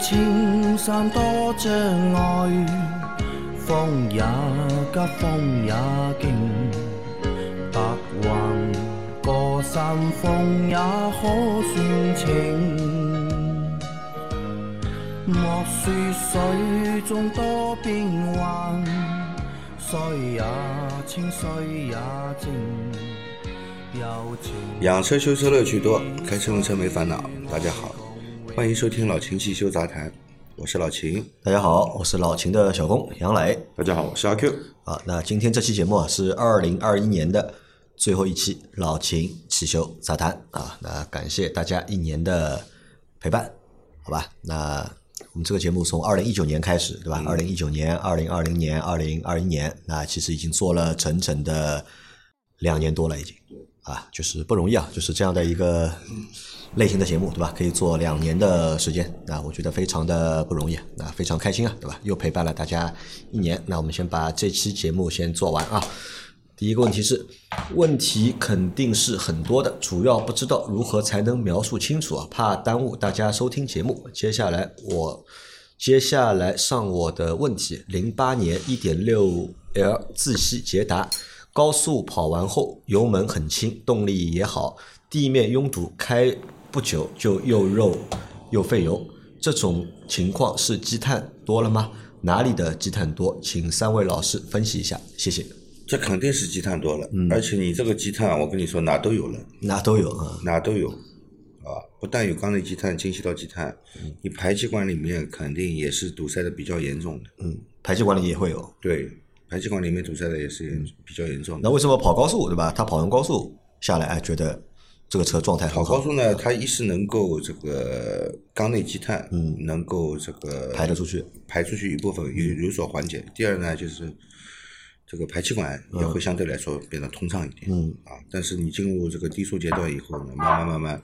青山多障碍，风也急，风也劲，白云过山峰也可算情。莫说水中多变幻，水也清，水也静。有情养车修车乐趣多，开车用车没烦恼。大家好，欢迎收听老秦汽修杂谈，我是老秦。大家好，我是老秦的小工杨磊大家好，我是阿 Q。啊。那今天这期节目啊是二零二一年的最后一期老秦汽修杂谈啊。那感谢大家一年的陪伴，好吧？那我们这个节目从二零一九年开始，对吧？二零一九年、二零二零年、二零二一年，那其实已经做了整整的两年多了，已经啊，就是不容易啊，就是这样的一个类型的节目，对吧？可以做两年的时间，那我觉得非常的不容易，那非常开心啊，对吧？又陪伴了大家一年，那我们先把这期节目先做完啊。第一个问题是，问题肯定是很多的，主要不知道如何才能描述清楚啊，怕耽误大家收听节目。接下来我接下来上我的问题，零八年一点六 L 自吸捷达，高速跑完后油门很轻，动力也好，地面拥堵开不久就又肉又费油，这种情况是积碳多了吗？哪里的积碳多？请三位老师分析一下，谢谢。这肯定是积碳多了，而且你这个积碳，我跟你说哪都有了，哪都有啊，哪都有，啊，不但有缸内积碳、进气道积碳，你排气管里面肯定也是堵塞的比较严重的。嗯，排气管里也会有。对，排气管里面堵塞的也是严比较严重的。那为什么跑高速对吧？他跑完高速下来，哎，觉得这个车状态很跑好。高速呢，它一是能够这个缸内积碳，嗯能够这个排得出去，排出去一部分有有所缓解。第二呢，就是这个排气管也会相对来说变得通畅一点。嗯啊，但是你进入这个低速阶段以后呢，慢慢慢慢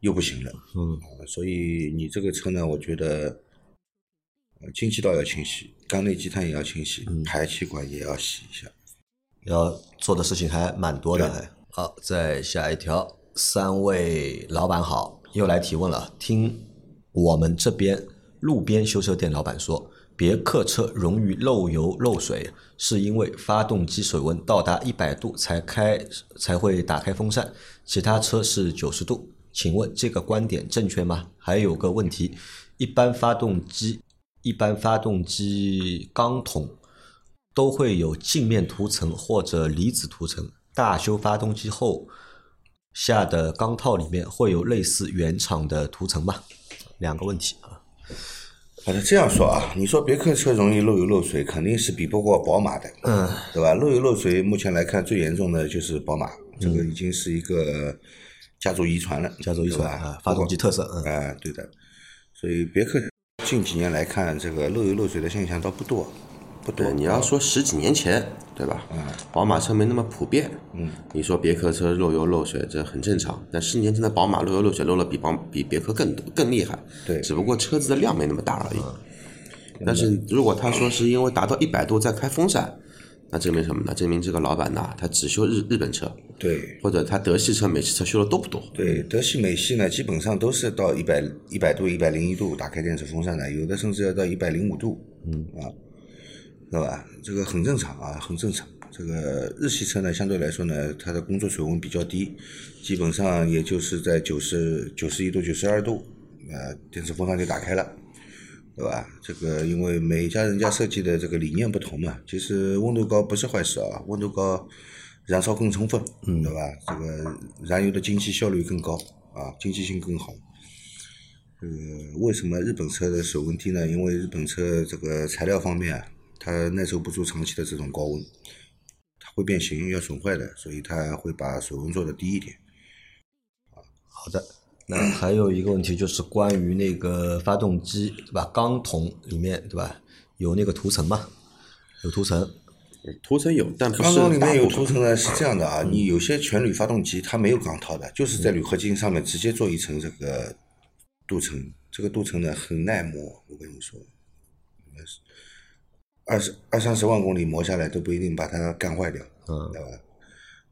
又不行了。嗯啊，所以你这个车呢，我觉得，呃，进气道要清洗，缸内积碳也要清洗，嗯排气管也要洗一下。要做的事情还蛮多的。好，再下一条，三位老板好，又来提问了。听我们这边路边修车店老板说，别克车容易漏油漏水，是因为发动机水温到达一百度才开才会打开风扇，其他车是九十度。请问这个观点正确吗？还有个问题，一般发动机一般发动机钢筒都会有镜面涂层或者离子涂层。大修发动机后下的钢套里面会有类似原厂的涂层吧？两个问题啊。反正，这样说啊，你说别克车容易漏油漏水，肯定是比不过宝马的，嗯，对吧？漏油漏水，目前来看最严重的就是宝马，这个已经是一个家族遗传了，嗯家族遗传啊，发动机特色，嗯哎、对的。所以别克近几年来看，这个漏油漏水的现象倒不多，不多。对，你要说十几年前，对吧？嗯宝马车没那么普遍，嗯，你说别克车漏油漏水这很正常。但十年前的宝马漏油漏水漏了比宝比别克更多更厉害，对只不过车子的量没那么大而已。但是如果他说是因为达到一百度再开风扇，那证明什么呢？证明这个老板呐，他只修日日本车，对或者他德系车、美系车修的多不多？对，德系、美系呢，基本上都是到一百一百度、一百零一度打开电子风扇的，有的甚至要到一百零五度，嗯啊，知道吧？这个很正常啊，很正常。这个日系车呢，相对来说呢，它的工作水温比较低，基本上也就是在九十九十一度、九十二度，呃，电子风扇就打开了。对吧？这个因为每家人家设计的这个理念不同嘛，其实温度高不是坏事啊，温度高燃烧更充分，嗯，对吧？这个燃油的经济效率更高啊，经济性更好。呃，为什么日本车的水温低呢？因为日本车这个材料方面啊，它耐受不住长期的这种高温，它会变形，要损坏的，所以它会把水温做的低一点。好的。那还有一个问题就是关于那个发动机对吧？钢筒里面对吧？有那个涂层吗？有涂层，涂层有，但不是缸筒里面有涂层呢，是这样的啊，你有些全铝发动机它没有钢套的，就是在铝合金上面直接做一层这个镀层，这个镀层呢很耐磨，我跟你说，应该是二十二三十万公里磨下来都不一定把它干坏掉，嗯对吧？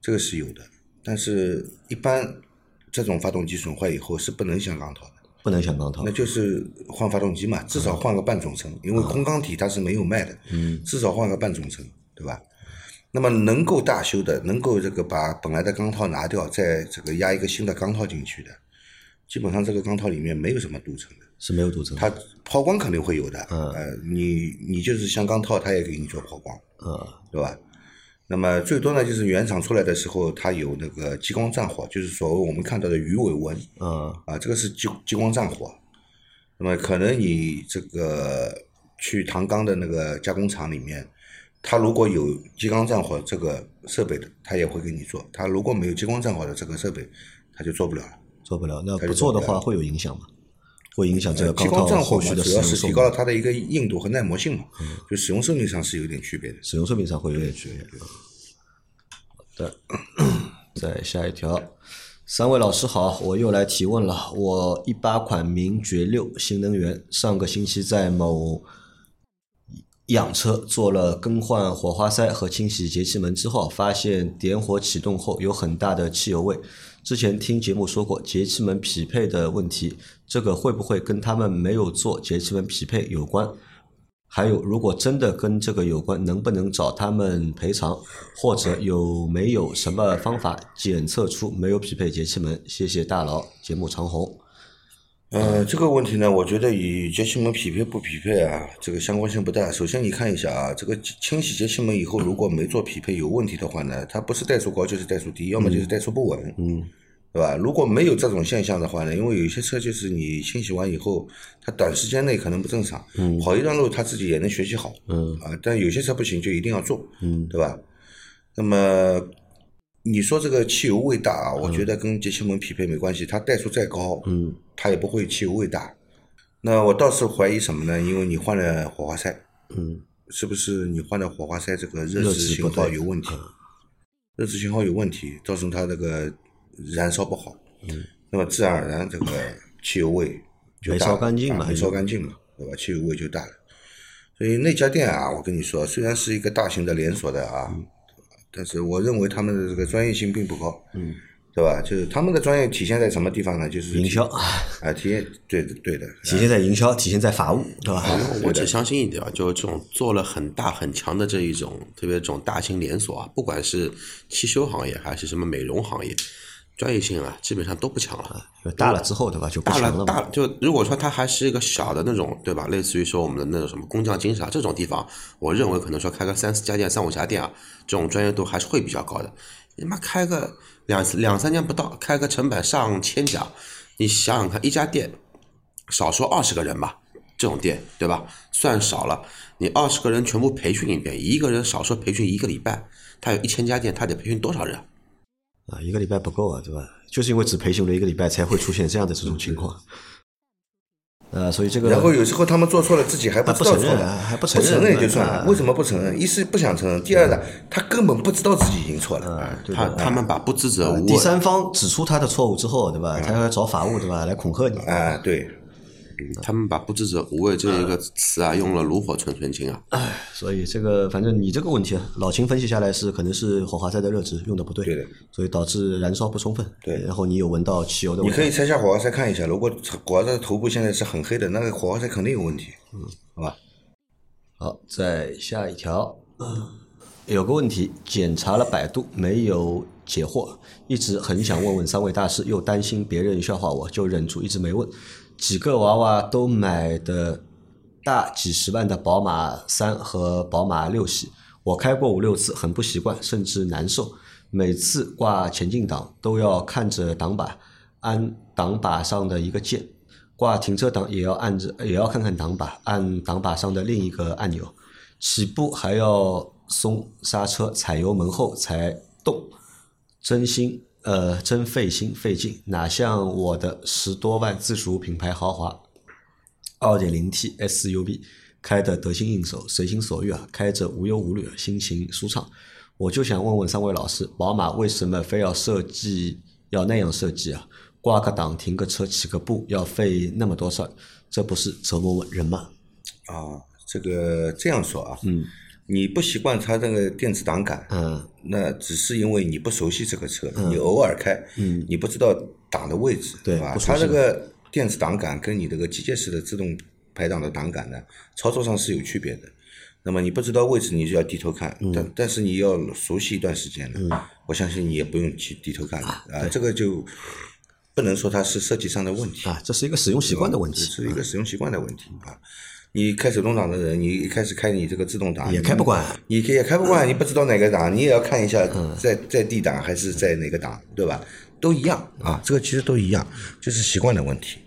这个是有的，但是一般这种发动机损坏以后是不能镶钢套的，不不能想钢套。那，就是换发动机嘛，至少换个半总成，因为空缸体它是没有卖的，嗯，至少换个半总成，对吧？那么能够大修的，能够这个把本来的钢套拿掉，再这个压一个新的钢套进去的，基本上这个钢套里面没有什么镀层的，是没有镀层的。它抛光肯定会有的，嗯。呃，你你就是镶钢套，它也给你做抛光，嗯，对吧？那么最多呢，就是原厂出来的时候，它有那个激光战火，就是所谓我们看到的鱼尾纹，嗯，啊，这个是激激光战火。那么可能你这个去唐钢的那个加工厂里面，它如果有激光战火这个设备的，它也会给你做；它如果没有激光战火的这个设备，它就做不了了。做不了。那不做的话会有影响吗？会影响这个激钢套光战火嘛，后续的主要是提使用寿命高了它的一个硬度和耐磨性嘛，就使用寿命上是有点区别的。使用寿命上会有点区别。好的，再下一条，三位老师好，我又来提问了。我一八款名爵六新能源，上个星期在某养车做了更换火花塞和清洗节气门之后，发现点火启动后有很大的汽油味。之前听节目说过节气门匹配的问题，这个会不会跟他们没有做节气门匹配有关？还有，如果真的跟这个有关，能不能找他们赔偿，或者有没有什么方法检测出没有匹配节气门？谢谢大佬，节目长虹。呃，这个问题呢，我觉得与节气门匹配不匹配啊，这个相关性不大。首先你看一下啊，这个清洗节气门以后，如果没做匹配有问题的话呢，它不是怠速高就是怠速低，要么就是怠速不稳，嗯，对吧？如果没有这种现象的话呢，因为有些车就是你清洗完以后，它短时间内可能不正常，嗯，跑一段路它自己也能学习好，嗯啊，但有些车不行，就一定要做，嗯对吧？那么你说这个汽油味大啊，我觉得跟节气门匹配没关系，它怠速再高，嗯它也不会汽油味大。那我倒是怀疑什么呢？因为你换了火花塞，嗯是不是你换了火花塞这个热热值信号有问题？热值信号有问题，造成它这个燃烧不好，嗯，那么自然而然这个汽油味就没烧干净嘛啊没烧干净嘛，对吧？汽油味就大了。所以那家店啊，我跟你说，虽然是一个大型的连锁的啊，但是我认为他们的这个专业性并不高，嗯，对吧？就是他们的专业体现在什么地方呢？就是营销啊，体现对的对的，体现在营销，体现在法务，对吧？我只相信一点啊，就这种做了很大很强的这一种，特别这种大型连锁啊，不管是汽修行业还是什么美容行业，专业性啊基本上都不强了。就大了之后，对吧？就不大强了大了，就如果说它还是一个小的那种，对吧？类似于说我们的那种什么工匠精神啊这种地方，我认为可能说开个三四家店、三五家店啊，这种专业度还是会比较高的。你妈开个两两三年不到，开个成本上千家，你想想看，一家店少说二十个人吧，这种店对吧？算少了，你二十个人全部培训一遍，一个人少说培训一个礼拜，他有一千家店，他得培训多少人？啊，一个礼拜不够啊，对吧？就是因为只培训了一个礼拜，才会出现这样的这种情况。呃，所以这个然后有时候他们做错了，自己还不知道错还不承认了，还不不承认也就算了。啊为什么不承认？一是不想承认，第二呢，他根本不知道自己已经错了。啊，他。他们把不知者无第。三方指出他的错误之后，对吧？他要找法务，对吧？来恐吓你。啊，对，他们把“不知者无畏”这一个词啊，用了炉火纯纯青啊。所以这个反正你这个问题啊，老秦分析下来是可能是火花塞的热值用的不对，对的，所以导致燃烧不充分。对然后你有闻到汽油的味道。你可以拆下火花塞看一下，如果火花塞的头部现在是很黑的，那个火花塞肯定有问题。嗯，好吧。好，再下一条，有个问题，检查了百度没有解惑，一直很想问问三位大师，又担心别人笑话我，就忍住一直没问。几个娃娃都买的大几十万的宝马三和宝马六系，我开过五六次，很不习惯，甚至难受。每次挂前进档都要看着挡把，按挡把上的一个键。挂停车档也要按着，也要看看挡把，按挡把上的另一个按钮。起步还要松刹车，踩油门后才动，真心呃真费心费劲，哪像我的十多万自主品牌豪华二点零 T SUV 开的得心应手，随心所欲啊，开着无忧无虑，心情舒畅。我就想问问三位老师，宝马为什么非要设计要那样设计啊？挂个档、停个车、起个步要费那么多事儿，这不是折磨人吗？啊，这个这样说啊，嗯你不习惯它这个电子档杆，嗯那只是因为你不熟悉这个车，你偶尔开，嗯你不知道档的位置，对吧它这个电子档杆跟你这个机械式的自动排档的档杆呢，操作上是有区别的。那么你不知道位置，你就要低头看，但但是你要熟悉一段时间了，我相信你也不用去低头看了啊。这个就不能说它是设计上的问题啊，这是一个使用习惯的问题，是一个使用习惯的问题啊。你开手动挡的人，你一开始开你这个自动挡也开不惯，你也开不惯，你不知道哪个档，你也要看一下在在 D 档还是在哪个档，对吧？都一样啊，这个其实都一样，就是习惯的问题。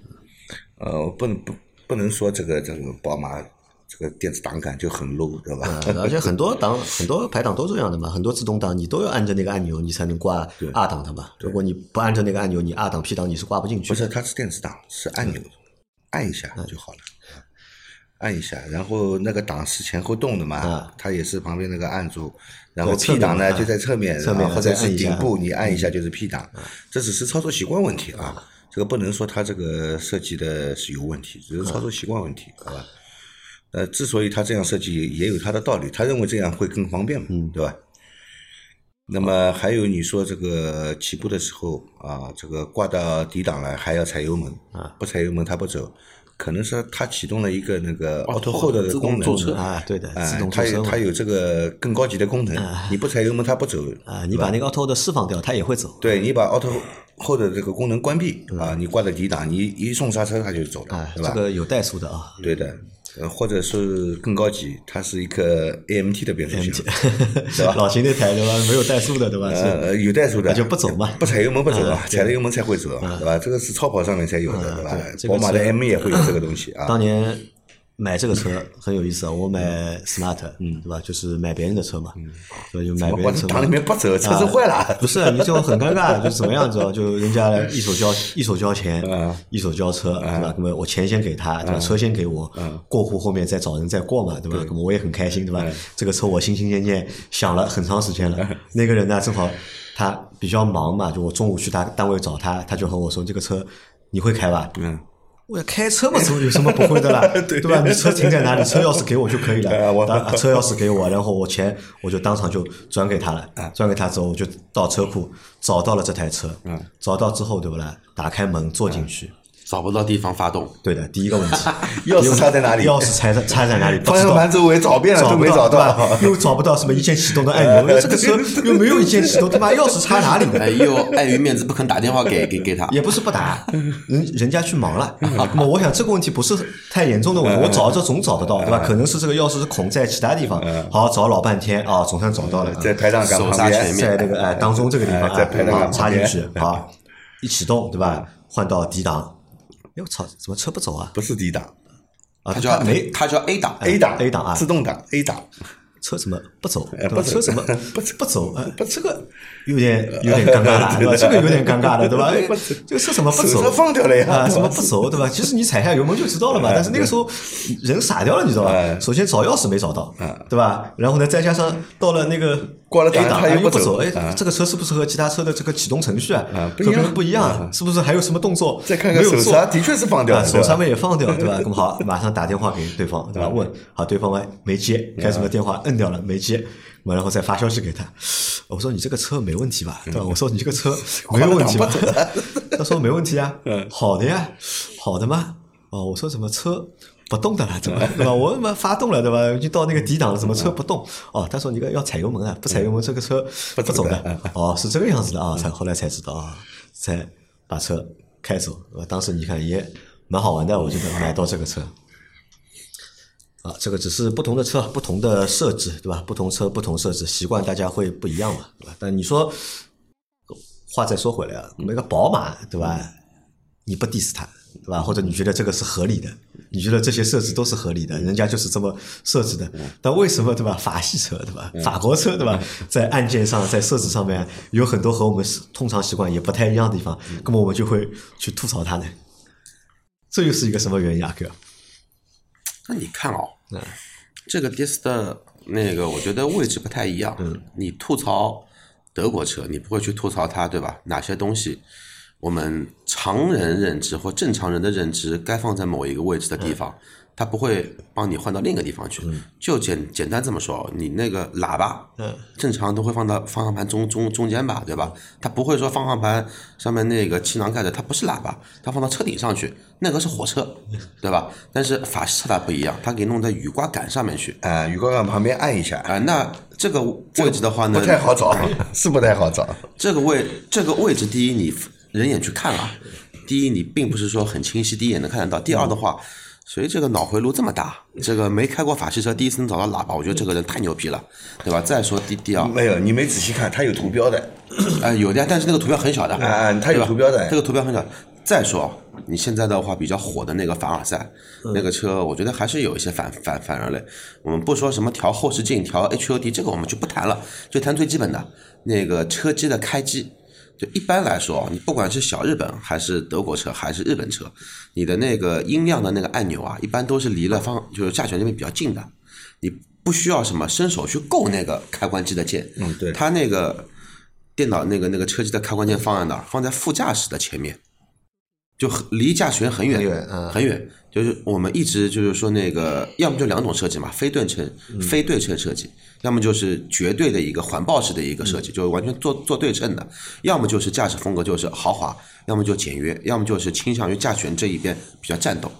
呃，不能不不能说这个这个宝马这个电子档杆就很 low，对吧？而且很多档很多排档都这样的嘛，很多自动挡你都要按着那个按钮，你才能挂二档的嘛。如果你不按着那个按钮，你二档 P 档你是挂不进去。不是，它是电子档，是按钮，按一下就好了。按一下，然后那个档是前后动的嘛，它也是旁边那个按住，然后 P 档呢就在侧面，侧面或者是顶部，你按一下就是 P 档，这只是操作习惯问题啊，这个不能说它这个设计的是有问题，只是操作习惯问题，好吧？呃，之所以他这样设计也有他的道理，他认为这样会更方便嘛，对吧？那么还有你说这个起步的时候啊，这个挂到底档了还要踩油门啊，不踩油门它不走。可能是它启动了一个那个 auto hold 的功能啊，对的，自动它有它有这个更高级的功能，你不踩油门它不走啊，你把那个 auto hold 释放掉，它也会走。对你把 auto hold 的这个功能关闭啊，你挂在底档，你一送刹车它就走了，对吧？这个有怠速的啊，对的。呃，或者是更高级，它是一个 A M T 的变速箱，对吧？老秦那台对吧？没有怠速的对吧？呃，有怠速的就不走嘛，不踩油门不走啊，踩了油门才会走，对吧？这个是超跑上面才有的，对吧？宝马的 M 也会有这个东西啊。当年。买这个车很有意思啊！我买 smart，嗯，对吧？就是买别人的车嘛，所以就买别人车。档里面不走，车子坏了。不是，你这种很尴尬，就是怎么样子哦？就人家一手交一手交钱，一手交车，对吧？那么我钱先给他，对吧？车先给我，过户后面再找人再过嘛，对吧？那么我也很开心，对吧？这个车我心心念念想了很长时间了。那个人呢，正好他比较忙嘛，就我中午去他单位找他，他就和我说：“这个车你会开吧？”嗯。我要开车嘛，什么有什么不会的啦？对吧？你车停在哪里？车钥匙给我就可以了。车钥匙给我，然后我钱我就当场就转给他了。转给他之后，我就到车库找到了这台车。找到之后，对不啦？打开门坐进去。找不到地方发动，对的，第一个问题，钥匙插在哪里？钥匙插在插在哪里？方向盘周围找遍了都没找到，又找不到什么一键启动的按钮，这个车又没有一键启动，他妈 钥匙插哪里？又碍于面子不肯打电话给给给他，也不是不打，人人家去忙了。那么我想这个问题不是太严重的问题，我找着总找得到，对吧？可能是这个钥匙是孔在其他地方，好找老半天啊，总算找到了，在排档杆旁边，在那个哎当中这个地方啊，插进去好，一启动对吧？换到 D 档。哎我操，怎么车不走啊？不是 D 档，啊，它叫没，它叫 A 档，A 档，A 档啊，自动挡 A 档。车怎么不走？车怎么不不走？呃，这个有点有点尴尬了，对吧？这个有点尴尬了，对吧？这个车怎么不走？放掉了呀？啊，怎么不走？对吧？其实你踩下油门就知道了嘛。但是那个时候人傻掉了，你知道吧？首先找钥匙没找到，对吧？然后呢，再加上到了那个挂了 A 档又不走，哎，这个车是不是和其他车的这个启动程序啊和别人不一样？是不是还有什么动作？再看看手刹，的确是放掉，手刹面也放掉，对吧？那么好，马上打电话给对方，对吧？问好，对方没接，该什么电话摁掉了，没接。我然后再发消息给他，我说你这个车没问题吧？对吧？我说你这个车 没有问题吧？他说没问题啊，好的呀，好的吗？哦，我说什么车不动的了？怎么 对吧？我他妈发动了对吧？就到那个底档了，怎么车不动？哦，他说你个要踩油门啊，不踩油门这个车不走的。哦，是这个样子的啊，才后来才知道啊，才把车开走。当时你看也蛮好玩的，我觉得买到这个车。啊，这个只是不同的车，不同的设置，对吧？不同车不同设置，习惯大家会不一样嘛，对吧？但你说话再说回来啊，那个宝马，对吧？你不 diss 它，对吧？或者你觉得这个是合理的，你觉得这些设置都是合理的，人家就是这么设置的。但为什么，对吧？法系车，对吧？法国车，对吧？在按键上，在设置上面有很多和我们通常习惯也不太一样的地方，那么我们就会去吐槽它呢？这又是一个什么原因啊，哥？那你看哦，这个 dis 的那个，我觉得位置不太一样。嗯你吐槽德国车，你不会去吐槽它，对吧？哪些东西我们常人认知或正常人的认知该放在某一个位置的地方，它不会帮你换到另一个地方去。就简简单这么说，你那个喇叭，嗯，正常都会放到方向盘中中中间吧，对吧？它不会说方向盘上面那个气囊盖着，它不是喇叭，它放到车顶上去，那个是火车，对吧？但是法式车它不一样，它给弄在雨刮杆上面去。啊，雨刮杆旁边按一下，啊、那这个位置的话呢，不太好找，是不太好找。这个位这个位置，第一你人眼去看啊，第一你并不是说很清晰，第一眼能看得到。第二的话，谁这个脑回路这么大，这个没开过法系车，第一次能找到喇叭，我觉得这个人太牛逼了，对吧？再说第第二，没有，你没仔细看，它有图标的。啊，有的呀，但是那个图标很小的，啊它有图标的这个图标很小。再说你现在的话比较火的那个凡尔赛，那个车，我觉得还是有一些反反反人类。我们不说什么调后视镜、调 HUD，这个我们就不谈了，就谈最基本的那个车机的开机。就一般来说，你不管是小日本还是德国车还是日本车，你的那个音量的那个按钮啊，一般都是离了方就是驾驶员那边比较近的，你不需要什么伸手去够那个开关机的键。嗯对它那个电脑那个那个车机的开关键放在哪儿？放在副驾驶的前面，就很离驾驶员很远，很远嗯很远。就是我们一直就是说那个，要么就两种设计嘛，非对称、非对称设计，要么就是绝对的一个环抱式的一个设计，就是完全做做对称的；要么就是驾驶风格就是豪华，要么就简约，要么就是倾向于驾驶员这一边比较战斗。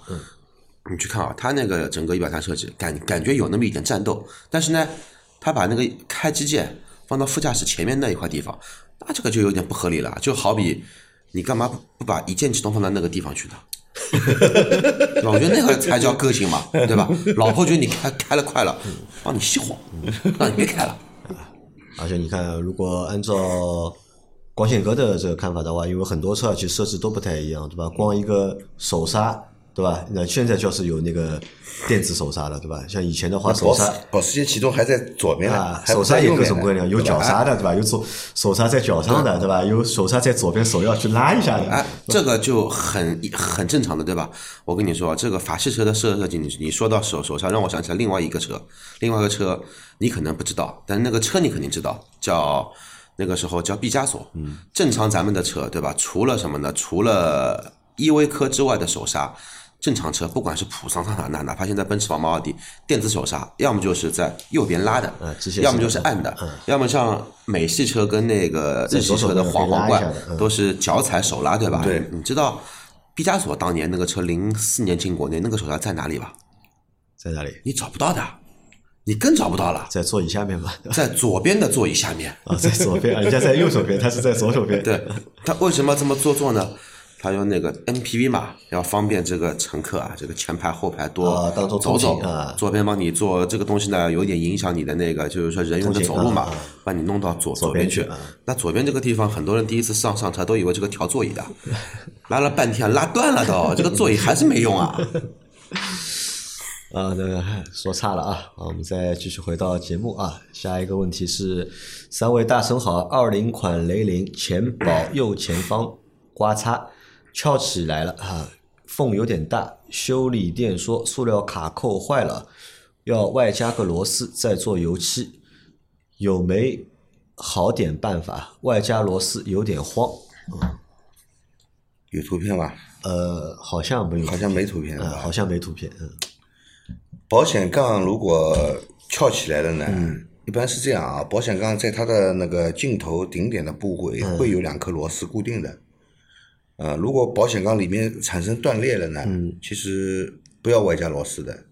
你去看啊，它那个整个仪表盘设计感感觉有那么一点战斗，但是呢，它把那个开机键放到副驾驶前面那一块地方，那这个就有点不合理了。就好比你干嘛不不把一键启动放到那个地方去呢？对吧我觉得那个才叫个性嘛，对吧？老婆觉得你开开了快了，帮你熄火，让你别开了。而且你看，如果按照光线哥的这个看法的话，因为很多车其实设置都不太一样，对吧？光一个手刹，对吧？那现在就是有那个电子手刹了，对吧？像以前的话，手刹保时捷启动还在左边啊，，手刹也在右面呢各种各样，有对吧脚刹的，对吧？有手手刹在脚上的，对吧？有手刹在左边，手要去拉一下的。哎，这个就很很正常的，对吧？我跟你说，这个法系车的设计，你你说到手手刹，让我想起来另外一个车，另外一个车你可能不知道，但是那个车你肯定知道，叫那个时候叫毕加索。嗯，正常咱们的车，对吧？除了什么呢？除了依维柯之外的手刹。正常车，不管是普桑、桑塔纳，哪怕现在奔驰、宝马、奥迪，电子手刹，要么就是在右边拉的，要么就是按的，要么像美系车跟那个日系车的黄皇冠都是脚踩手拉，对吧？对你知道毕加索当年那个车零四年进国内，那个手刹在哪里吧？在哪里？你找不到的，你更找不到了，在座椅下面吧？在左边的座椅下面。啊，在左边，人家在右手边，他是在左手边。对，他为什么这么做作呢？他用那个 NPV 嘛，要方便这个乘客啊，这个前排后排多走走啊左边帮你做这个东西呢，有点影响你的那个，就是说人用的走路嘛把你弄到左左左边去。那左边这个地方，很多人第一次上上车都以为这个调座椅的，拉了半天拉断了都，这个座椅还是没用啊。啊，那个说差了啊，好，我们再继续回到节目啊。下一个问题是，三位大神好，二零款雷凌前保右前方刮擦翘起来了啊，缝有点大，修理店说塑料卡扣坏了，要外加个螺丝再做油漆，有没好点办法？外加螺丝有点慌，有图片吧？呃，好像没有，好像没图片嗯，好像没图片，嗯，保险杠如果翘起来了呢，嗯一般是这样啊，保险杠在它的那个镜头顶点的部位嗯会有两颗螺丝固定的。呃，如果保险杠里面产生断裂了呢，嗯其实不要外加螺丝的，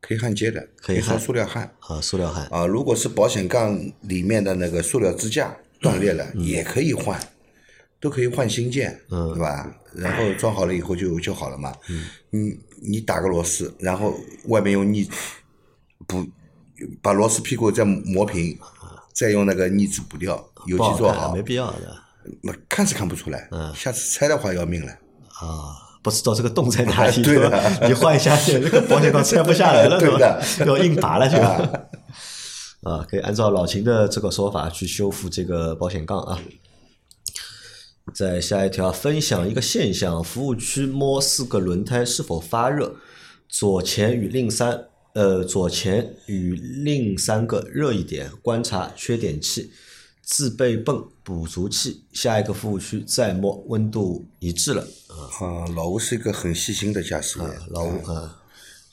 可以焊接的，可以焊塑料焊。啊，塑料焊，啊，如果是保险杠里面的那个塑料支架断裂了，也可以换，都可以换新件，嗯对吧？然后装好了以后就就好了嘛。嗯你你打个螺丝，然后外面用腻补，把螺丝屁股再磨平，再用那个腻子补掉，油漆做好没，必要的。那看是看不出来，下次拆的话要命了。啊，不知道这个洞在哪里，对的吧？你换一下线，这个保险杠拆不下来了，对吧的？要硬拔了是吧。啊，可以按照老秦的这个说法去修复这个保险杠啊。再下一条，分享一个现象：服务区摸四个轮胎是否发热，左前与另三呃左前与另三个热一点，观察缺点器。自备泵补足器，下一个服务区再摸温度一致了。啊，老吴是一个很细心的驾驶员，老吴啊啊，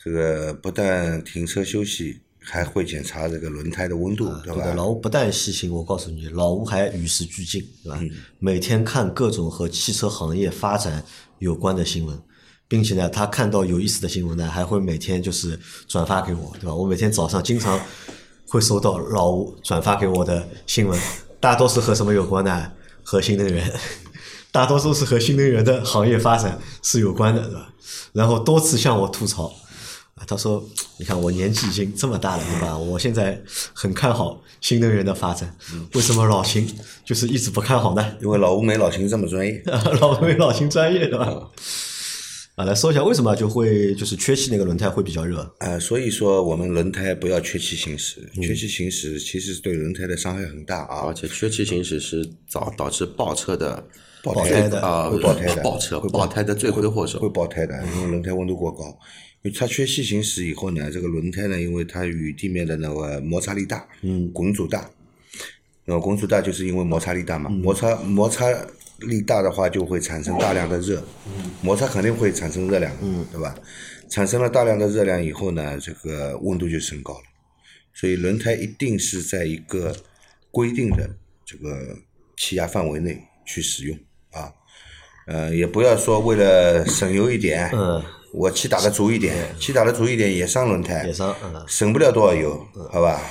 这个不但停车休息，还会检查这个轮胎的温度，对吧？对，老吴不但细心，我告诉你，老吴还与时俱进，对吧？每天看各种和汽车行业发展有关的新闻，并且呢，他看到有意思的新闻呢，还会每天就是转发给我，对吧？我每天早上经常会收到老吴转发给我的新闻，大多是和什么有关呢？和新能源，大多数是和新能源的行业发展是有关的，是吧？然后多次向我吐槽，啊，他说：“你看我年纪已经这么大了，对吧？我现在很看好新能源的发展，为什么老秦就是一直不看好呢？因为老吴没老秦这么专业。老吴没老秦专业，对吧？啊，来说一下为什么就会就是缺气那个轮胎会比较热？啊，所以说我们轮胎不要缺气行驶，嗯缺气行驶其实对轮胎的伤害很大啊而。且缺气行驶是导导致爆车的爆胎的啊会爆胎的爆车会爆爆胎的罪魁祸首会。爆胎的，因为轮胎温度过高。因为它缺气行驶以后呢，这个轮胎呢，因为它与地面的那个摩擦力大，嗯，滚阻大，那么滚阻大就是因为摩擦力大嘛，摩擦摩擦力大的话就会产生大量的热，摩擦肯定会产生热量，嗯，对吧？产生了大量的热量以后呢，这个温度就升高了，所以轮胎一定是在一个规定的这个气压范围内去使用啊。呃，也不要说为了省油一点，嗯，我气打的足一点，气打的足一点也伤轮胎，也伤，嗯，省不了多少油，好吧？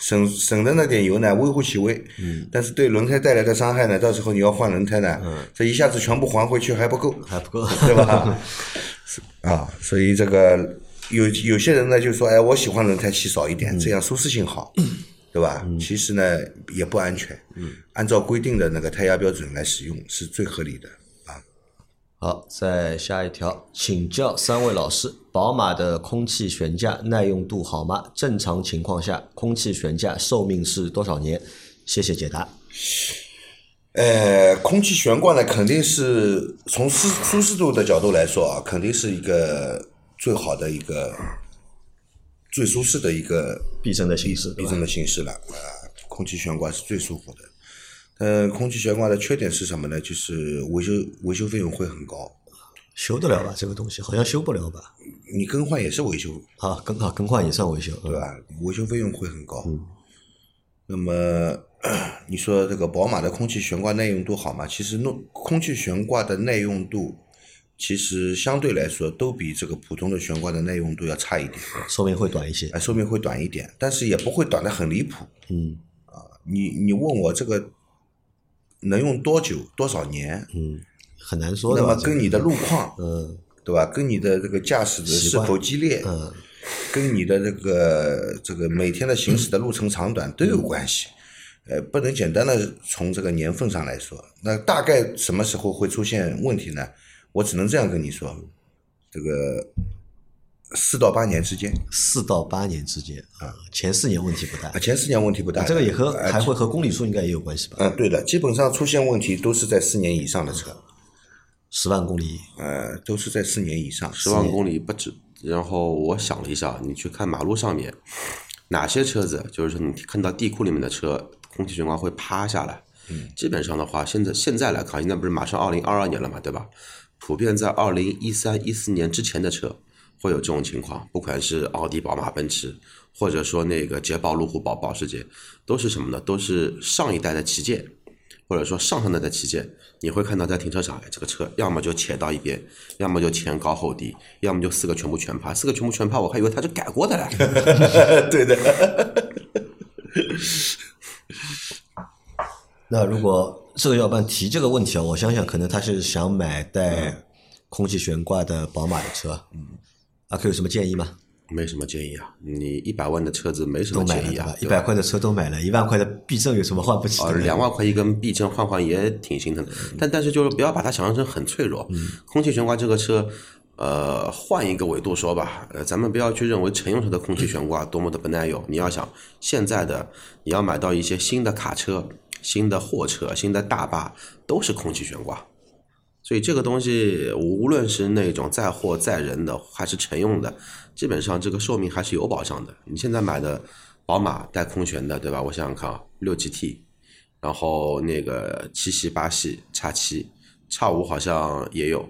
省省的那点油呢，微乎其微，嗯，但是对轮胎带来的伤害呢，到时候你要换轮胎呢，嗯。这一下子全部还回去还不够，还不够，对吧？啊，所以这个有有些人呢就说，哎，我喜欢轮胎气少一点，这样舒适性好，对吧？其实呢也不安全，嗯，按照规定的那个胎压标准来使用是最合理的。啊。好，再下一条，请教三位老师，宝马的空气悬架耐用度好吗？正常情况下，空气悬架寿命是多少年？谢谢解答。呃，空气悬挂呢，肯定是从舒舒适度的角度来说啊，肯定是一个最好的一个最舒适的一个避震的形式，避震的形式了啊。空气悬挂是最舒服的。呃，空气悬挂的缺点是什么呢？就是维修维修费用会很高，修得了吧？这个东西好像修不了吧？你更换也是维修，啊，更啊更换也算维修，对吧？维修费用会很高。那么你说这个宝马的空气悬挂耐用度好吗？其实弄空气悬挂的耐用度，其实相对来说都比这个普通的悬挂的耐用度要差一点，寿命会短一些。哎，寿命会短一点，但是也不会短得很离谱。嗯啊你你问我这个能用多久多少年？嗯，很难说。那么跟你的路况，嗯对吧？跟你的这个驾驶的是否激烈，嗯跟你的这个这个每天的行驶的路程长短都有关系。呃，不能简单的从这个年份上来说。那大概什么时候会出现问题呢？我只能这样跟你说，这个四到八年之间，四到八年之间啊，前四年问题不大啊，。前四年问题不大。这个也和啊还会和公里数应该也有关系吧？嗯，对的，基本上出现问题都是在四年以上的车，十万公里，呃，都是在四年以上。十万公里不止。然后我想了一下，你去看马路上面哪些车子，就是说你看到地库里面的车，空气悬挂会趴下来。嗯，基本上的话，现在现在来看，现在不是马上二零二二年了嘛，对吧？普遍在二零一三、一四年之前的车会有这种情况，不管是奥迪、宝马、奔驰，或者说那个捷豹、路虎、保保时捷，都是什么呢？都是上一代的旗舰，或者说上上代的旗舰，你会看到在停车场，哎，这个车要么就切到一边，要么就前高后低，要么就四个全部全趴，四个全部全趴，我还以为它是改过的嘞。对的，那如果这个要不然提这个问题啊，我想想，可能他是想买带空气悬挂的宝马的车。嗯，阿 Q 有什么建议吗？没什么建议啊，你一百万的车子没什么建议啊一百块的车都买了，一万块的避震有什么换不起？两万块一根避震换换也挺心疼的，但但是就是不要把它想象成很脆弱。空气悬挂这个车，呃，换一个维度说吧，呃，咱们不要去认为乘用车的空气悬挂多么的不耐用。你要想现在的，你要买到一些新的卡车、新的货车、新的大巴，都是空气悬挂。所以这个东西，无论是那种载货载人的，还是乘用的，基本上这个寿命还是有保障的。你现在买的宝马带空悬的，对吧？我想想看啊，六 GT，然后那个七系、八系、叉七、叉五好像也有。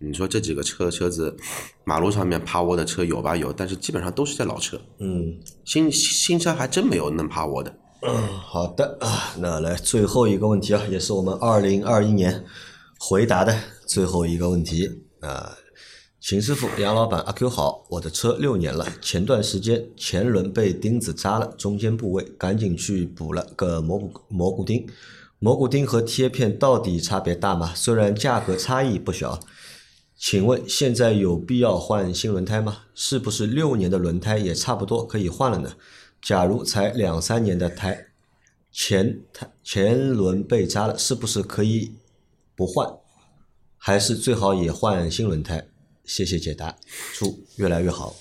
你说这几个车车子，马路上面趴窝的车有吧？有，但是基本上都是在老车。嗯，新新车还真没有能趴窝的。好的啊，那来最后一个问题啊，也是我们二零二一年回答的最后一个问题啊。秦师傅、杨老板、阿 Q 好，我的车六年了，前段时间前轮被钉子扎了，中间部位赶紧去补了个蘑菇蘑菇钉。蘑菇钉和贴片到底差别大吗？虽然价格差异不小，请问现在有必要换新轮胎吗？是不是六年的轮胎也差不多可以换了呢？假如才两三年的胎，前胎前轮被扎了，是不是可以不换？还是最好也换新轮胎？谢谢解答，祝越来越好。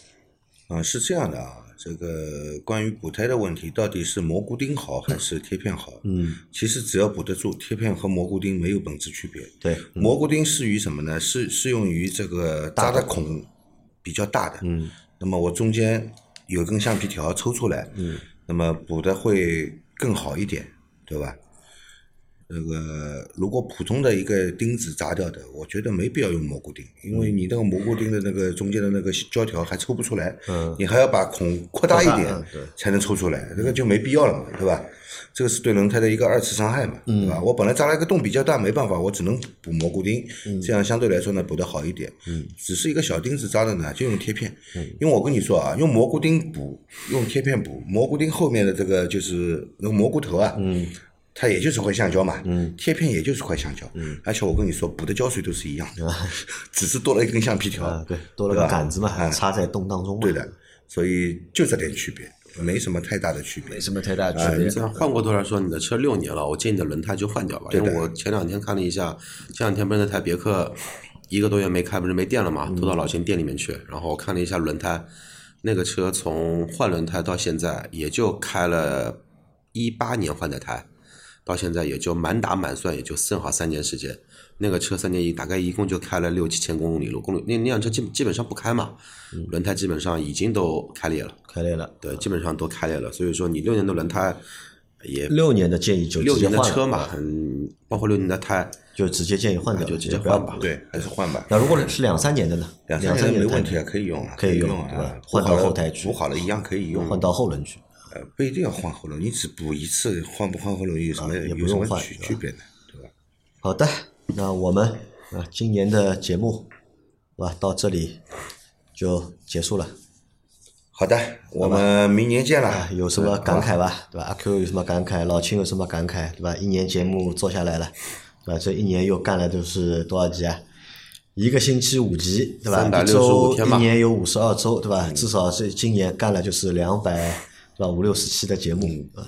啊，是这样的啊，这个关于补胎的问题，到底是蘑菇钉好还是贴片好？嗯，其实只要补得住，贴片和蘑菇钉没有本质区别。对，蘑菇钉适于什么呢？适适用于这个扎的孔比较大的。嗯，那么我中间有根橡皮条抽出来，嗯，那么补的会更好一点，对吧？那个如果普通的一个钉子扎掉的，我觉得没必要用蘑菇钉，因为你那个蘑菇钉的那个中间的那个胶条还抽不出来，嗯你还要把孔扩大一点才能抽出来，这个就没必要了嘛，对吧？这个是对轮胎的一个二次伤害嘛，对吧？我本来扎了一个洞比较大，没办法，我只能补蘑菇钉，这样相对来说呢补得好一点。嗯，只是一个小钉子扎的呢，就用贴片。嗯，因为我跟你说啊，用蘑菇钉补，用贴片补，蘑菇钉后面的这个就是那个蘑菇头啊，嗯。它也就是块橡胶嘛，嗯，贴片也就是块橡胶，嗯，而且我跟你说，补的胶水都是一样的，只是多了一根橡皮条，啊，对，多了个杆子嘛，哎插在洞当中嘛，对的，所以就这点区别，没什么太大的区别，没什么太大区哎别。这样换过头来说，你的车六年了，我建议你的轮胎就换掉吧。因为我前两天看了一下，前两天不是那台别克一个多月没开，不是没电了嘛，拖到老秦店里面去，然后我看了一下轮胎，那个车从换轮胎到现在也就开了一八年换的胎，到现在也就满打满算也就正好三年时间。那个车三年一大概一共就开了六七千公里路，公里那那辆车基基本上不开嘛，轮胎基本上已经都开裂了，开裂了，对，基本上都开裂了。所以说你六年的轮胎也六年的建议就六直接换了，年的车嘛，嗯，包括六年的胎，就直接建议换掉，就直接换吧。对，还是换吧。那如果是两三年的呢？两三三年没问题啊，可以用啊，可以用用对吧啊，换到后台去补好了一样可以用，换到后轮去。呃不一定要换喉咙，你只补一次，换不换喉咙有什么啊也不有什么用换区区别呢？对吧？好的，那我们啊今年的节目，是吧？到这里就结束了。好的，我们明年见了啊，。有什么感慨吧？对吧？阿 Q 有什么感慨？老秦有什么感慨？对吧？一年节目做下来了，对吧？这一年又干了就是多少集啊？一个星期五集，对吧？一365周一年有五十二周，对吧？至少是今年干了就是两百，五六十期的节目啊，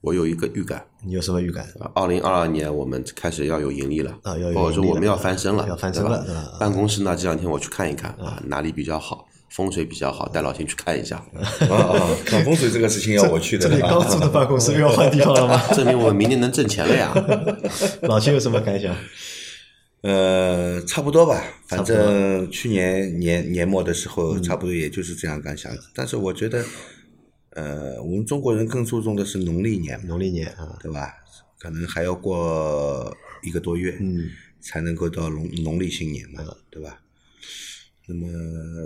我有一个预感，你有什么预感？二零二二年我们开始要有盈利了，啊要有或者说盈利了我们要翻身了，要翻身了对办公室呢，这两天我去看一看啊，哪里比较好，风水比较好，带老秦去看一下，啊啊，看风水这个事情要我去的。这里刚租的办公室又要换地方了吗？证明我们明年能挣钱了呀。老秦有什么感想？呃，差不多吧，反正去年年年末的时候，差不多也就是这样感想。但是我觉得，呃，我们中国人更注重的是农历年，农历年啊，对吧？可能还要过一个多月，嗯，才能够到农农历新年嘛，对吧？那么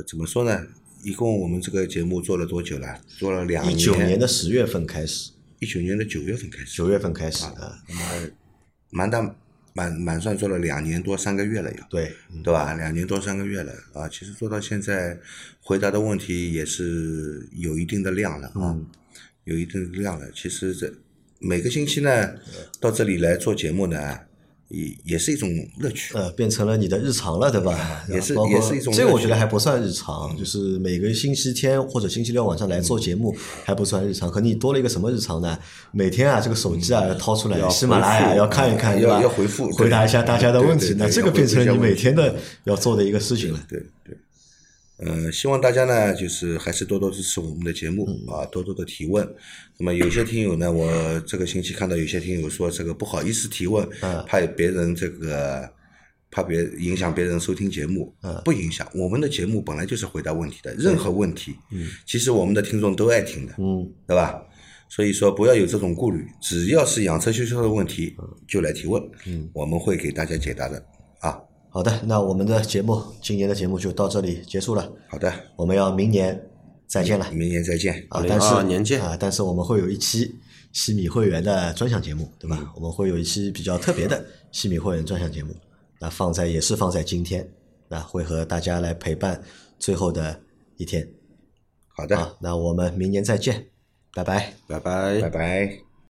怎么说呢？一共我们这个节目做了多久了？做了两年一九年的十月份开始，一九年的九月份开始，九月份开始啊，那么满打满满算做了两年多三个月了呀，对，嗯对吧？两年多三个月了啊，其实做到现在，回答的问题也是有一定的量了啊，嗯有一定的量了。其实这每个星期呢，到这里来做节目呢，也也是一种乐趣。呃，变成了你的日常了，对吧？也是也是一种这个我觉得还不算日常，就是每个星期天或者星期六晚上来做节目还不算日常。可你多了一个什么日常呢？每天啊，这个手机啊要掏出来，喜马拉雅要看一看，要对吧？要回复回答一下大家的问题那这个变成了你每天的要做的一个事情了。对对，呃，希望大家呢，就是还是多多支持我们的节目、嗯啊，多多的提问。那么有些听友呢，我这个星期看到有些听友说这个不好意思提问，嗯怕别人这个怕别影响别人收听节目，嗯不影响。我们的节目本来就是回答问题的，任何问题，其实我们的听众都爱听的，嗯，对吧？所以说不要有这种顾虑，只要是养车修车的问题就来提问，嗯，我们会给大家解答的啊。好的，那我们的节目今年的节目就到这里结束了，好的，我们要明年再见了明年再见。啊！但是年见啊，但是我们会有一期西米会员的专享节目，对吧？我们会有一期比较特别的西米会员专享节目，那放在也是放在今天，那会和大家来陪伴最后的一天好的，啊。那我们明年再见，拜拜。拜拜拜拜。